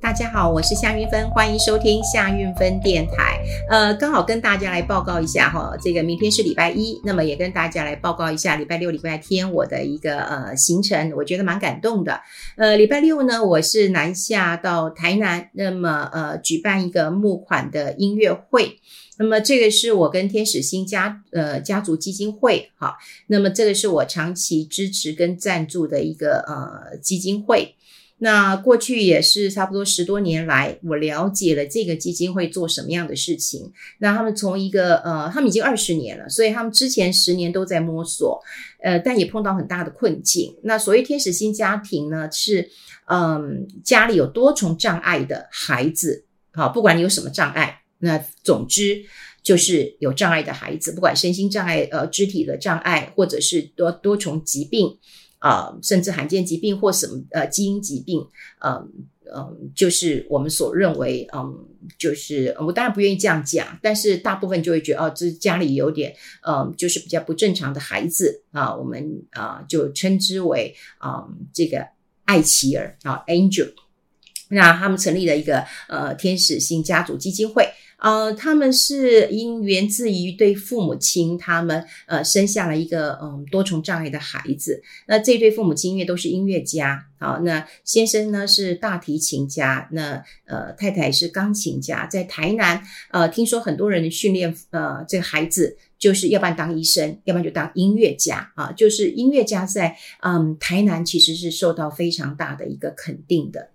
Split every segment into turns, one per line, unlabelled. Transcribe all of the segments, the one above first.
大家好，我是夏韵芬，欢迎收听夏韵芬电台。呃，刚好跟大家来报告一下哈，这个明天是礼拜一，那么也跟大家来报告一下礼拜六、礼拜天我的一个呃行程，我觉得蛮感动的。呃，礼拜六呢，我是南下到台南，那么呃举办一个募款的音乐会，那么这个是我跟天使星家呃家族基金会哈，那么这个是我长期支持跟赞助的一个呃基金会。那过去也是差不多十多年来，我了解了这个基金会做什么样的事情。那他们从一个呃，他们已经二十年了，所以他们之前十年都在摸索，呃，但也碰到很大的困境。那所谓天使心家庭呢，是嗯、家里有多重障碍的孩子，好，不管你有什么障碍，那总之就是有障碍的孩子，不管身心障碍、呃，肢体的障碍，或者是多多重疾病。啊、甚至罕见疾病或什么呃基因疾病，嗯、呃、嗯、呃，就是我们所认为，嗯、就是我当然不愿意这样讲，但是大部分就会觉得，哦，这家里有点，嗯、就是比较不正常的孩子啊，我们啊、就称之为啊、这个爱奇儿啊 Angel，那他们成立了一个呃天使星家族基金会。呃，他们是因源自于对父母亲，他们呃生下了一个嗯多重障碍的孩子。那这对父母亲因为都是音乐家，好，那先生呢是大提琴家，那呃太太是钢琴家，在台南呃听说很多人训练呃这个孩子，就是要不然当医生，要不然就当音乐家啊，就是音乐家在嗯台南其实是受到非常大的一个肯定的。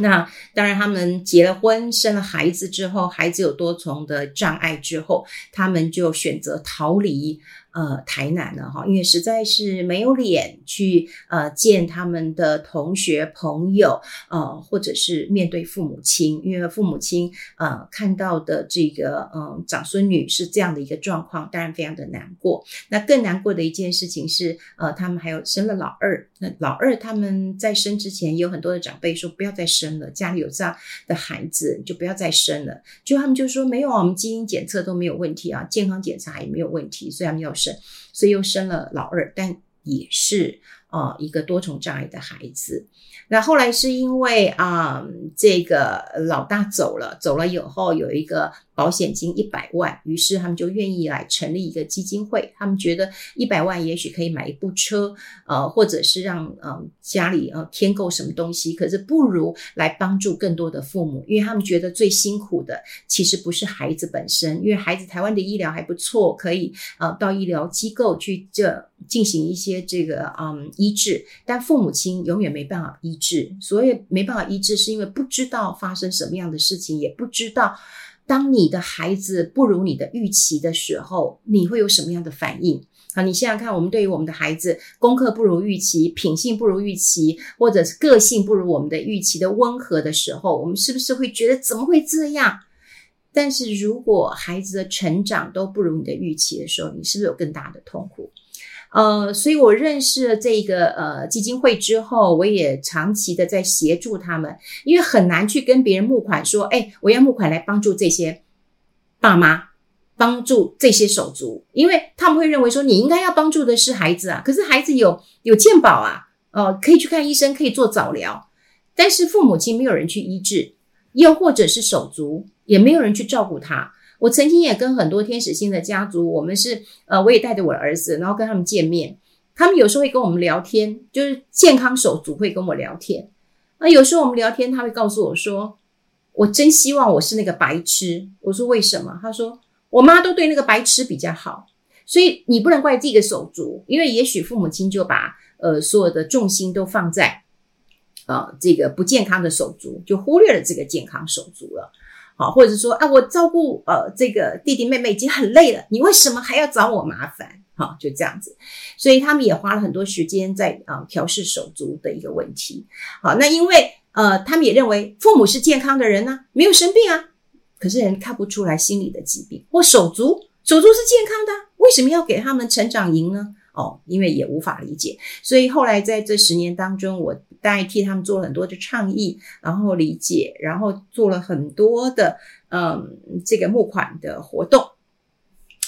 那当然，他们结了婚，生了孩子之后，孩子有多重的障碍之后，他们就选择逃离。呃，台南了哈，因为实在是没有脸去呃见他们的同学朋友，呃，或者是面对父母亲，因为父母亲呃看到的这个嗯、呃、长孙女是这样的一个状况，当然非常的难过。那更难过的一件事情是，呃，他们还有生了老二，那老二他们在生之前有很多的长辈说不要再生了，家里有这样的孩子就不要再生了，就他们就说没有啊，我们基因检测都没有问题啊，健康检查也没有问题，所以他们要。生，所以又生了老二，但也是啊、一个多重障碍的孩子。那后来是因为啊、这个老大走了，走了以后有一个。保险金一百万，于是他们就愿意来成立一个基金会。他们觉得一百万也许可以买一部车，呃，或者是让呃家里呃添购什么东西，可是不如来帮助更多的父母，因为他们觉得最辛苦的其实不是孩子本身，因为孩子台湾的医疗还不错，可以呃到医疗机构去这进行一些这个嗯医治，但父母亲永远没办法医治，所以没办法医治是因为不知道发生什么样的事情，也不知道。当你的孩子不如你的预期的时候，你会有什么样的反应？好，你想想看，我们对于我们的孩子，功课不如预期，品性不如预期，或者是个性不如我们的预期的温和的时候，我们是不是会觉得怎么会这样？但是如果孩子的成长都不如你的预期的时候，你是不是有更大的痛苦？呃，所以我认识了这个呃基金会之后，我也长期的在协助他们，因为很难去跟别人募款说，哎，我要募款来帮助这些爸妈，帮助这些手足，因为他们会认为说，你应该要帮助的是孩子啊，可是孩子有有健保啊，呃，可以去看医生，可以做早疗，但是父母亲没有人去医治，又或者是手足也没有人去照顾他。我曾经也跟很多天使心的家族，我们是呃，我也带着我的儿子，然后跟他们见面。他们有时候会跟我们聊天，就是健康手足会跟我聊天。那有时候我们聊天，他会告诉我说：“我真希望我是那个白痴。”我说：“为什么？”他说：“我妈都对那个白痴比较好。”所以你不能怪这个手足，因为也许父母亲就把呃所有的重心都放在呃这个不健康的手足，就忽略了这个健康手足了。好，或者说，啊，我照顾呃这个弟弟妹妹已经很累了，你为什么还要找我麻烦？好，就这样子，所以他们也花了很多时间在啊调试手足的一个问题。好，那因为呃，他们也认为父母是健康的人呢、没有生病啊，可是人看不出来心理的疾病。或手足，手足是健康的，为什么要给他们成长营呢？哦，因为也无法理解，所以后来在这十年当中，我代替他们做了很多的倡议，然后理解，然后做了很多的嗯这个募款的活动。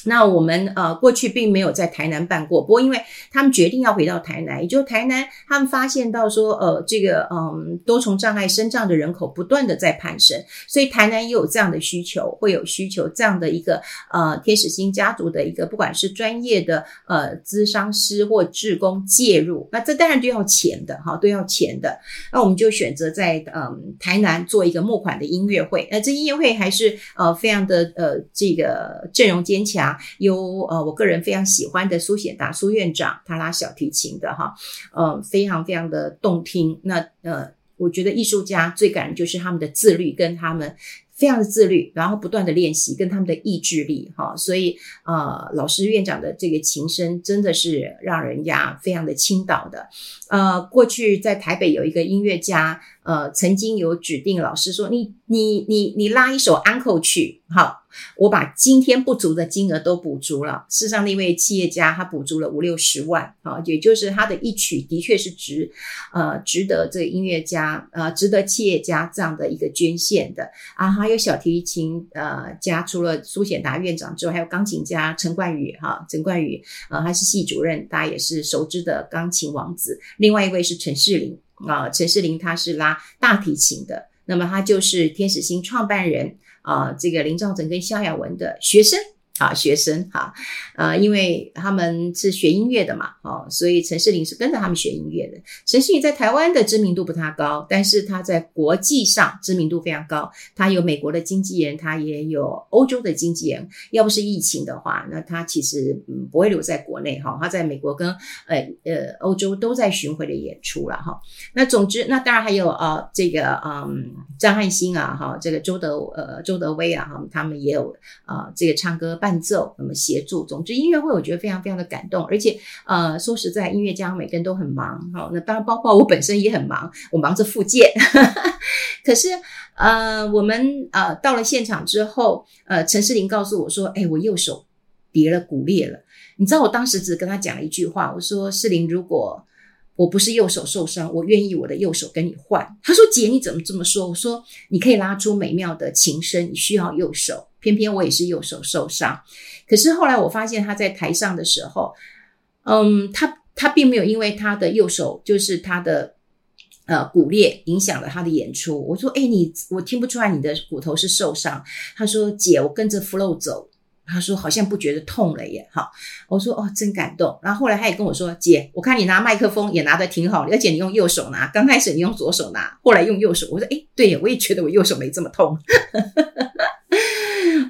那我们呃过去并没有在台南办过，不过因为他们决定要回到台南，也就台南他们发现到说呃这个嗯多重障碍身障的人口不断的在攀升，所以台南也有这样的需求，会有需求这样的一个呃天使星家族的一个不管是专业的呃咨商师或志工介入，那这当然都要钱的哈，都要钱的。那我们就选择在嗯台南做一个募款的音乐会，那这音乐会还是呃非常的呃这个阵容坚强。有呃，我个人非常喜欢的苏显达苏院长，他拉小提琴的哈，呃，非常非常的动听。那呃，我觉得艺术家最感人就是他们的自律，跟他们非常的自律，然后不断的练习，跟他们的意志力哈。所以呃，老师院长的这个琴声真的是让人家非常的倾倒的。呃，过去在台北有一个音乐家，呃，曾经有指定老师说，你你你你拉一首安可曲，好。我把今天不足的金额都补足了。事实上，那位企业家他补足了五六十万啊，也就是他的一曲的确是值，呃，值得这个音乐家，呃，值得企业家这样的一个捐献的啊。还有小提琴呃家，除了苏显达院长之外，还有钢琴家陈冠宇哈，陈冠宇呃，他是系主任，大家也是熟知的钢琴王子。另外一位是陈世林啊，陈世林他是拉大提琴的，那么他就是天使星创办人。啊，这个林兆成跟萧亚文的学生。啊，学生哈，呃，因为他们是学音乐的嘛，哦，所以陈世林是跟着他们学音乐的。陈世林在台湾的知名度不太高，但是他在国际上知名度非常高。他有美国的经纪人，他也有欧洲的经纪人。要不是疫情的话，那他其实嗯不会留在国内哈。他在美国跟呃呃欧洲都在巡回的演出了哈。那总之，那当然还有啊、这个嗯张汉兴啊哈，这个周德呃周德威啊哈，他们也有啊、这个唱歌。伴伴奏，那么协助，总之音乐会我觉得非常非常的感动，而且呃说实在，音乐家每个人都很忙，好，那当然包括我本身也很忙，我忙着复健，可是呃我们呃到了现场之后，呃陈世林告诉我说，哎，我右手跌了骨裂了，你知道我当时只跟他讲了一句话，我说世林，如果我不是右手受伤，我愿意我的右手跟你换。他说姐你怎么这么说？我说你可以拉出美妙的琴声，你需要右手。偏偏我也是右手受伤，可是后来我发现他在台上的时候，嗯，他他并没有因为他的右手就是他的呃骨裂影响了他的演出。我说，哎，你我听不出来你的骨头是受伤。他说，姐，我跟着 flow 走。他说好像不觉得痛了耶，哈。我说哦，真感动。然后后来他也跟我说，姐，我看你拿麦克风也拿得挺好，而且你用右手拿，刚开始你用左手拿，后来用右手。我说，哎，对，我也觉得我右手没这么痛。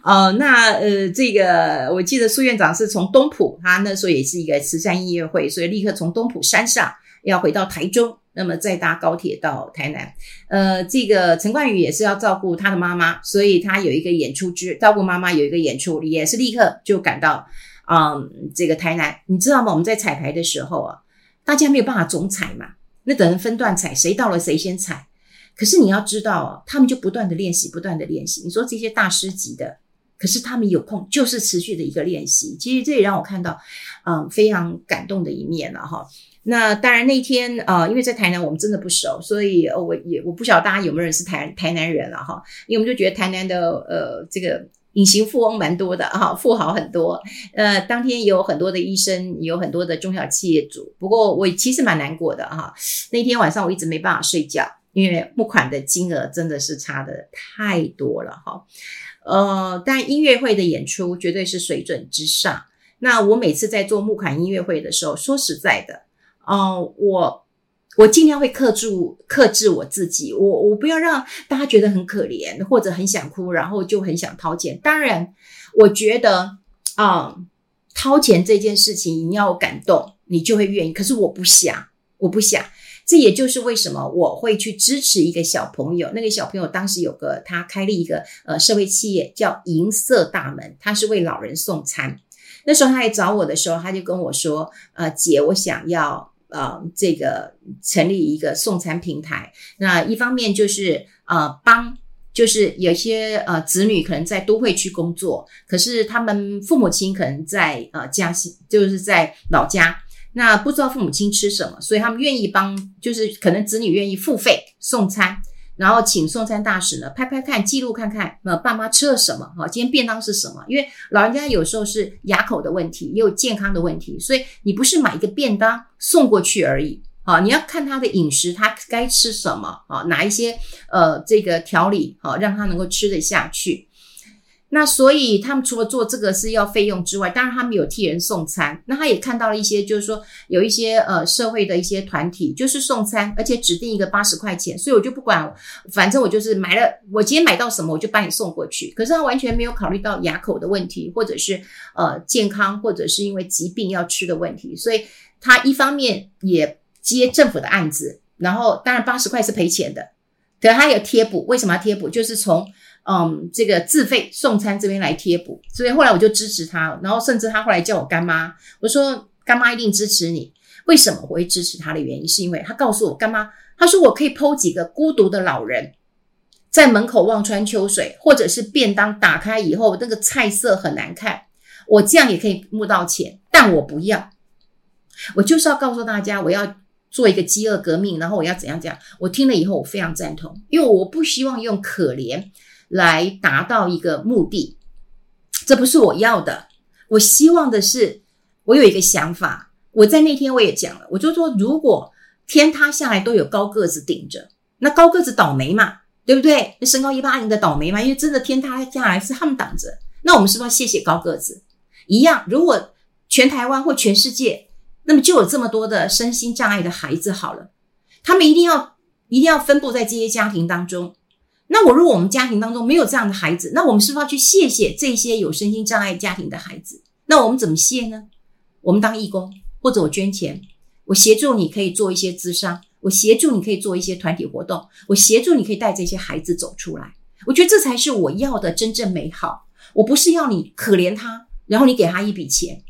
哦，那呃，这个我记得苏院长是从东埔，他那时候也是一个慈善音乐会，所以立刻从东埔山上要回到台中，那么再搭高铁到台南。呃，这个陈冠宇也是要照顾他的妈妈，所以他有一个演出之照顾妈妈有一个演出，也是立刻就赶到嗯这个台南。你知道吗？我们在彩排的时候啊，大家没有办法总彩嘛，那等人分段彩，谁到了谁先彩。可是你要知道啊，他们就不断的练习，不断的练习。你说这些大师级的。可是他们有空就是持续的一个练习，其实这也让我看到，嗯，非常感动的一面了哈。那当然那天啊、呃，因为在台南我们真的不熟，所以我也我不晓得大家有没有人是台台南人了哈。因为我们就觉得台南的呃这个隐形富翁蛮多的哈，富豪很多。呃，当天有很多的医生，有很多的中小企业主。不过我其实蛮难过的哈。那天晚上我一直没办法睡觉，因为募款的金额真的是差的太多了哈。呃，但音乐会的演出绝对是水准之上。那我每次在做募款音乐会的时候，说实在的，呃，我我尽量会克住克制我自己，我我不要让大家觉得很可怜或者很想哭，然后就很想掏钱。当然，我觉得啊，掏钱这件事情你要感动，你就会愿意。可是我不想，我不想。这也就是为什么我会去支持一个小朋友。那个小朋友当时有个他开了一个呃社会企业叫银色大门，他是为老人送餐。那时候他来找我的时候，他就跟我说：“呃，姐，我想要呃这个成立一个送餐平台。那一方面就是呃帮，就是有些呃子女可能在都会区工作，可是他们父母亲可能在呃家乡，就是在老家。”那不知道父母亲吃什么，所以他们愿意帮，就是可能子女愿意付费送餐，然后请送餐大使呢拍拍看，记录看看，呃，爸妈吃了什么？哈，今天便当是什么？因为老人家有时候是牙口的问题，也有健康的问题，所以你不是买一个便当送过去而已，啊，你要看他的饮食，他该吃什么？啊，哪一些呃这个调理，好让他能够吃得下去。那所以他们除了做这个是要费用之外，当然他们有替人送餐。那他也看到了一些，就是说有一些呃社会的一些团体就是送餐，而且指定一个八十块钱，所以我就不管，反正我就是买了，我今天买到什么我就把你送过去。可是他完全没有考虑到牙口的问题，或者是呃健康，或者是因为疾病要吃的问题，所以他一方面也接政府的案子，然后当然八十块是赔钱的，可他有贴补，为什么要贴补？就是从嗯，这个自费送餐这边来贴补，所以后来我就支持他，然后甚至他后来叫我干妈，我说干妈一定支持你。为什么我会支持他的原因，是因为他告诉我干妈，他说我可以剖几个孤独的老人在门口望穿秋水，或者是便当打开以后那个菜色很难看，我这样也可以募到钱，但我不要，我就是要告诉大家，我要做一个饥饿革命，然后我要怎样怎样。我听了以后，我非常赞同，因为我不希望用可怜。来达到一个目的，这不是我要的。我希望的是，我有一个想法。我在那天我也讲了，我就说，如果天塌下来都有高个子顶着，那高个子倒霉嘛，对不对？那身高一八零的倒霉嘛，因为真的天塌下来是他们挡着。那我们是不是要谢谢高个子？一样，如果全台湾或全世界，那么就有这么多的身心障碍的孩子好了，他们一定要一定要分布在这些家庭当中。那我如果我们家庭当中没有这样的孩子，那我们是不是要去谢谢这些有身心障碍家庭的孩子？那我们怎么谢呢？我们当义工，或者我捐钱，我协助你可以做一些咨商，我协助你可以做一些团体活动，我协助你可以带这些孩子走出来。我觉得这才是我要的真正美好。我不是要你可怜他，然后你给他一笔钱。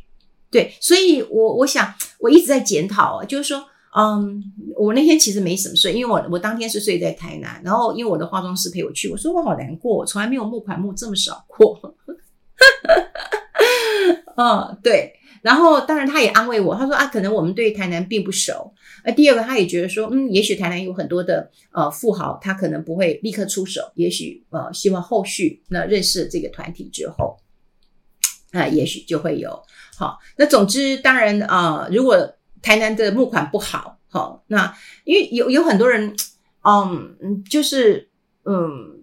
对，所以我我想我一直在检讨，就是说。嗯我那天其实没什么睡，因为我我当天是睡在台南，然后因为我的化妆师陪我去，我说我好难过，我从来没有募款募这么少过。嗯，对，然后当然他也安慰我，他说啊，可能我们对台南并不熟。呃，第二个他也觉得说，嗯，也许台南有很多的呃富豪，他可能不会立刻出手，也许呃希望后续那认识了这个团体之后，啊、也许就会有好。那总之，当然啊、如果。台南的募款不好，好，那因为有有很多人，嗯，就是嗯，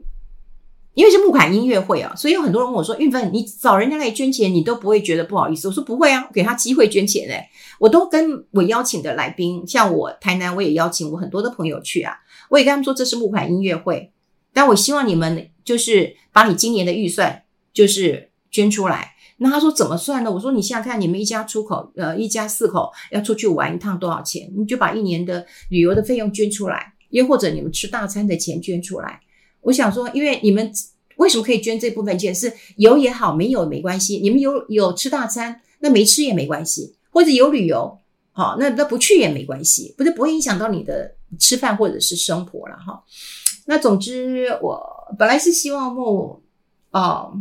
因为是募款音乐会啊，所以有很多人问我说：“运芬，你找人家来捐钱，你都不会觉得不好意思？”我说：“不会啊，给他机会捐钱诶，我都跟我邀请的来宾，像我台南，我也邀请我很多的朋友去啊，我也跟他们说这是募款音乐会，但我希望你们就是把你今年的预算就是捐出来。”那他说怎么算呢？我说你想想看，你们一家出口，呃，一家四口要出去玩一趟多少钱？你就把一年的旅游的费用捐出来，又或者你们吃大餐的钱捐出来。我想说，因为你们为什么可以捐这部分钱？是有也好，没有没关系。你们有有吃大餐，那没吃也没关系；或者有旅游，好，那那不去也没关系，不是不会影响到你的吃饭或者是生活了哈。那总之，我本来是希望募，哦。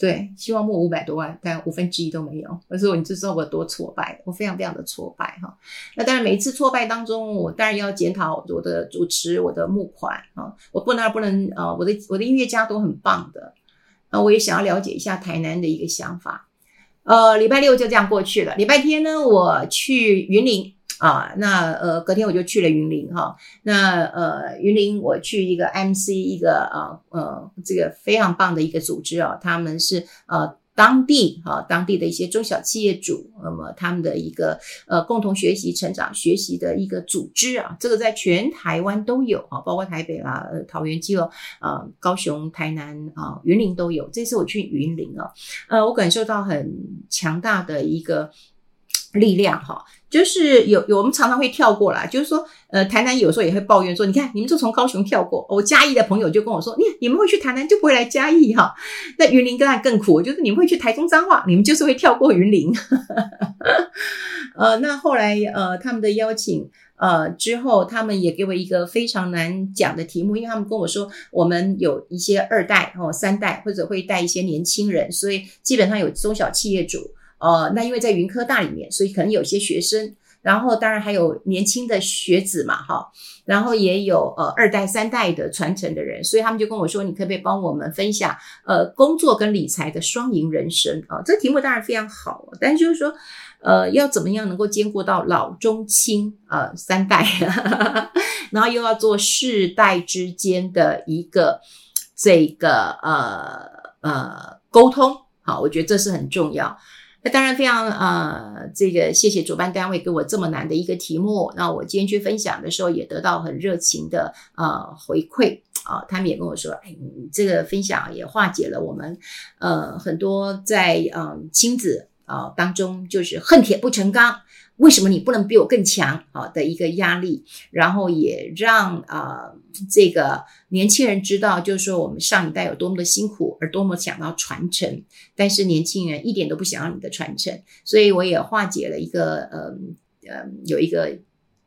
对，希望募五百多万，但五分之一都没有。可是你知道我多挫败，我非常非常的挫败哈。那当然，每一次挫败当中，我当然要检讨我的主持，我的募款啊，我不能不能啊，我的我的音乐家都很棒的。那我也想要了解一下台南的一个想法。呃，礼拜六就这样过去了。礼拜天呢，我去云林。啊，那呃，隔天我就去了云林哈。那呃，云林我去一个 MC 一个啊呃，这个非常棒的一个组织啊，他们是呃当地哈、当地的一些中小企业主，那么他们的一个呃共同学习成长学习的一个组织啊，这个在全台湾都有啊，包括台北啦、呃、桃园、基隆啊、高雄、台南啊、云林都有。这次我去云林啊，呃，我感受到很强大的一个力量哈。就是有有，我们常常会跳过来，就是说，呃，台南有时候也会抱怨说，你看你们就从高雄跳过。我嘉义的朋友就跟我说，你你们会去台南就不会来嘉义哈。那云林更更苦，就是你们会去台中彰化，你们就是会跳过云林。呃，那后来呃他们的邀请呃之后，他们也给我一个非常难讲的题目，因为他们跟我说，我们有一些二代哦三代或者会带一些年轻人，所以基本上有中小企业主。呃，那因为在云科大里面，所以可能有些学生，然后当然还有年轻的学子嘛，哈，然后也有呃二代三代的传承的人，所以他们就跟我说，你可不可以帮我们分享呃工作跟理财的双赢人生啊？这题目当然非常好，但是就是说呃要怎么样能够兼顾到老中青呃三代，然后又要做世代之间的一个这个呃呃沟通，好，我觉得这是很重要。那当然非常呃，这个谢谢主办单位给我这么难的一个题目。那我今天去分享的时候，也得到很热情的呃回馈啊。他们也跟我说，哎，你这个分享也化解了我们呃很多在嗯、亲子啊、当中就是恨铁不成钢。为什么你不能比我更强？好的一个压力，然后也让啊、呃、这个年轻人知道，就是说我们上一代有多么的辛苦，而多么想要传承，但是年轻人一点都不想要你的传承，所以我也化解了一个呃呃有一个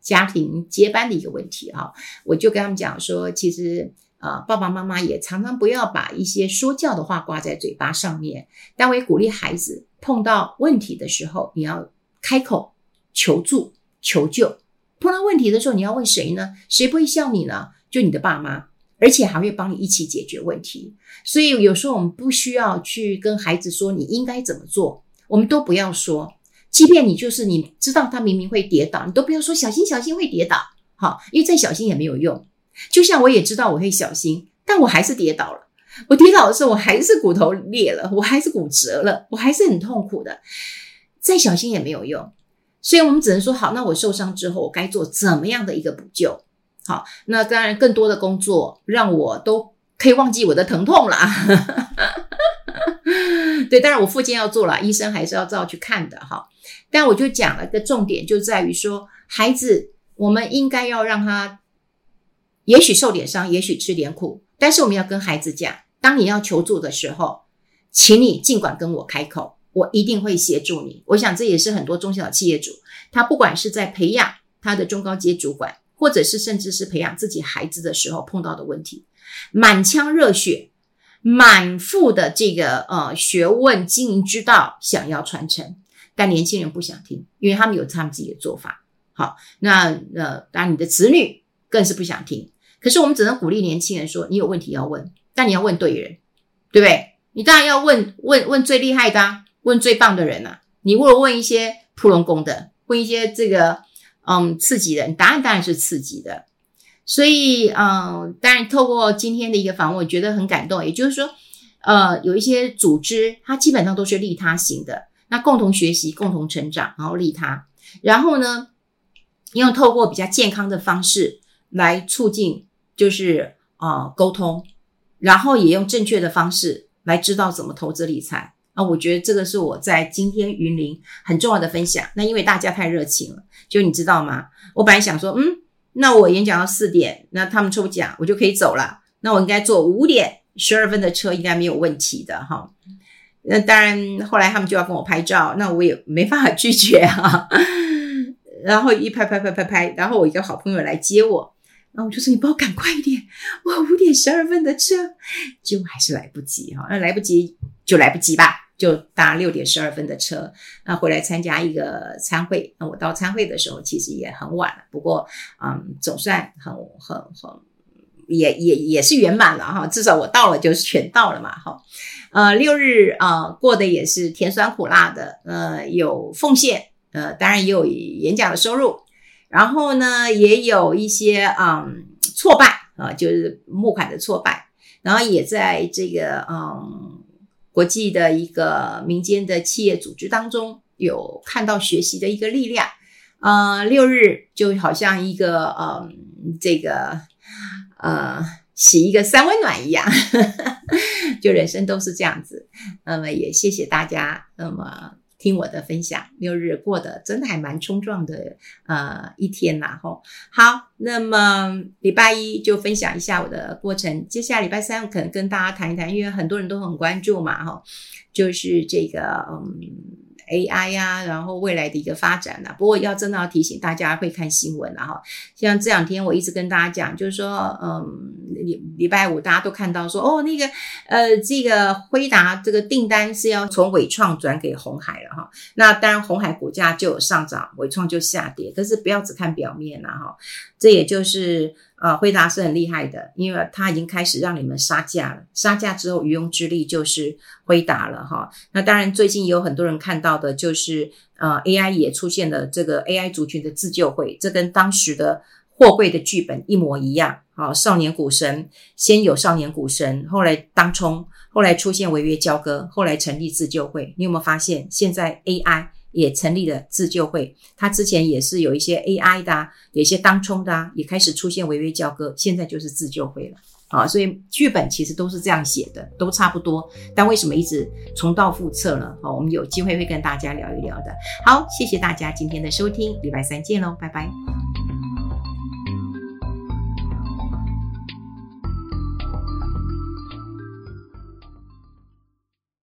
家庭接班的一个问题哈，我就跟他们讲说，其实啊、爸爸妈妈也常常不要把一些说教的话挂在嘴巴上面，但我也鼓励孩子碰到问题的时候，你要开口。求助、求救，碰到问题的时候，你要问谁呢？谁不会笑你呢？就你的爸妈，而且还会帮你一起解决问题。所以有时候我们不需要去跟孩子说你应该怎么做，我们都不要说。即便你就是你知道他明明会跌倒，你都不要说小心小心会跌倒，好，因为再小心也没有用。就像我也知道我会小心，但我还是跌倒了。我跌倒的时候，我还是骨头裂了，我还是骨折了，我还是很痛苦的。再小心也没有用。所以我们只能说好，那我受伤之后，我该做怎么样的一个补救？好，那当然更多的工作让我都可以忘记我的疼痛了。对，当然我复健要做了，医生还是要照去看的哈。但我就讲了个重点，就在于说，孩子，我们应该要让他，也许受点伤，也许吃点苦，但是我们要跟孩子讲，当你要求助的时候，请你尽管跟我开口。我一定会协助你。我想这也是很多中小企业主，他不管是在培养他的中高阶主管，或者是甚至是培养自己孩子的时候碰到的问题，满腔热血，满腹的这个呃学问经营之道想要传承，但年轻人不想听，因为他们有他们自己的做法。好，那呃，当然你的子女更是不想听。可是我们只能鼓励年轻人说：你有问题要问，但你要问对人，对不对？你当然要问问问最厉害的啊。问最棒的人啊，你如果问一些普龙工的，问一些这个嗯刺激的，答案当然是刺激的。所以嗯，当然透过今天的一个访问，我觉得很感动。也就是说，呃，有一些组织，它基本上都是利他型的，那共同学习、共同成长，然后利他，然后呢，用透过比较健康的方式来促进，就是啊、沟通，然后也用正确的方式来知道怎么投资理财。啊，我觉得这个是我在今天云林很重要的分享。那因为大家太热情了，就你知道吗？我本来想说，嗯，那我演讲到四点，那他们抽奖，我就可以走了。那我应该坐五点十二分的车，应该没有问题的哈。那当然，后来他们就要跟我拍照，那我也没办法拒绝哈。然后一拍拍拍拍拍，然后我一个好朋友来接我，然后我就说：“你帮我赶快一点，我五点十二分的车，结果还是来不及哈。那来不及就来不及吧。”就搭六点十二分的车，那回来参加一个参会。那我到参会的时候，其实也很晚了。不过，嗯，总算很很很，也也也是圆满了哈。至少我到了，就是全到了嘛哈。呃，六日啊，过得也是甜酸苦辣的。呃，有奉献，呃，当然也有演讲的收入。然后呢，也有一些嗯挫败啊，就是募款的挫败。然后也在这个嗯。国际的一个民间的企业组织当中，有看到学习的一个力量。呃，六日就好像一个呃，这个呃，洗一个三温暖一样，就人生都是这样子。那么也谢谢大家，那么。听我的分享，六日过得真的还蛮冲撞的，呃，一天呐，吼。好，那么礼拜一就分享一下我的过程，接下来礼拜三可能跟大家谈一谈，因为很多人都很关注嘛，哈，就是这个，嗯，AI 呀、啊，然后未来的一个发展呐、不过要真的要提醒大家会看新闻了哈。像这两天我一直跟大家讲，就是说，嗯，礼礼拜五大家都看到说，哦，那个呃，这个辉达这个订单是要从伟创转给红海了哈。那当然红海股价就有上涨，伟创就下跌。可是不要只看表面了哈。这也就是。啊，辉达是很厉害的，因为它已经开始让你们杀价了。杀价之后，渔翁之利就是辉达了哈。那当然，最近也有很多人看到的，就是呃，AI 也出现了这个 AI 族群的自救会，这跟当时的货柜的剧本一模一样。好，少年股神先有少年股神，后来当冲，后来出现违约交割，后来成立自救会。你有没有发现，现在 AI？也成立了自救会，他之前也是有一些 AI 的啊，有一些当冲的啊，也开始出现违约交割，现在就是自救会了啊。所以剧本其实都是这样写的，都差不多。但为什么一直重蹈覆辙呢？好，我们有机会会跟大家聊一聊的。好，谢谢大家今天的收听，礼拜三见喽，拜拜。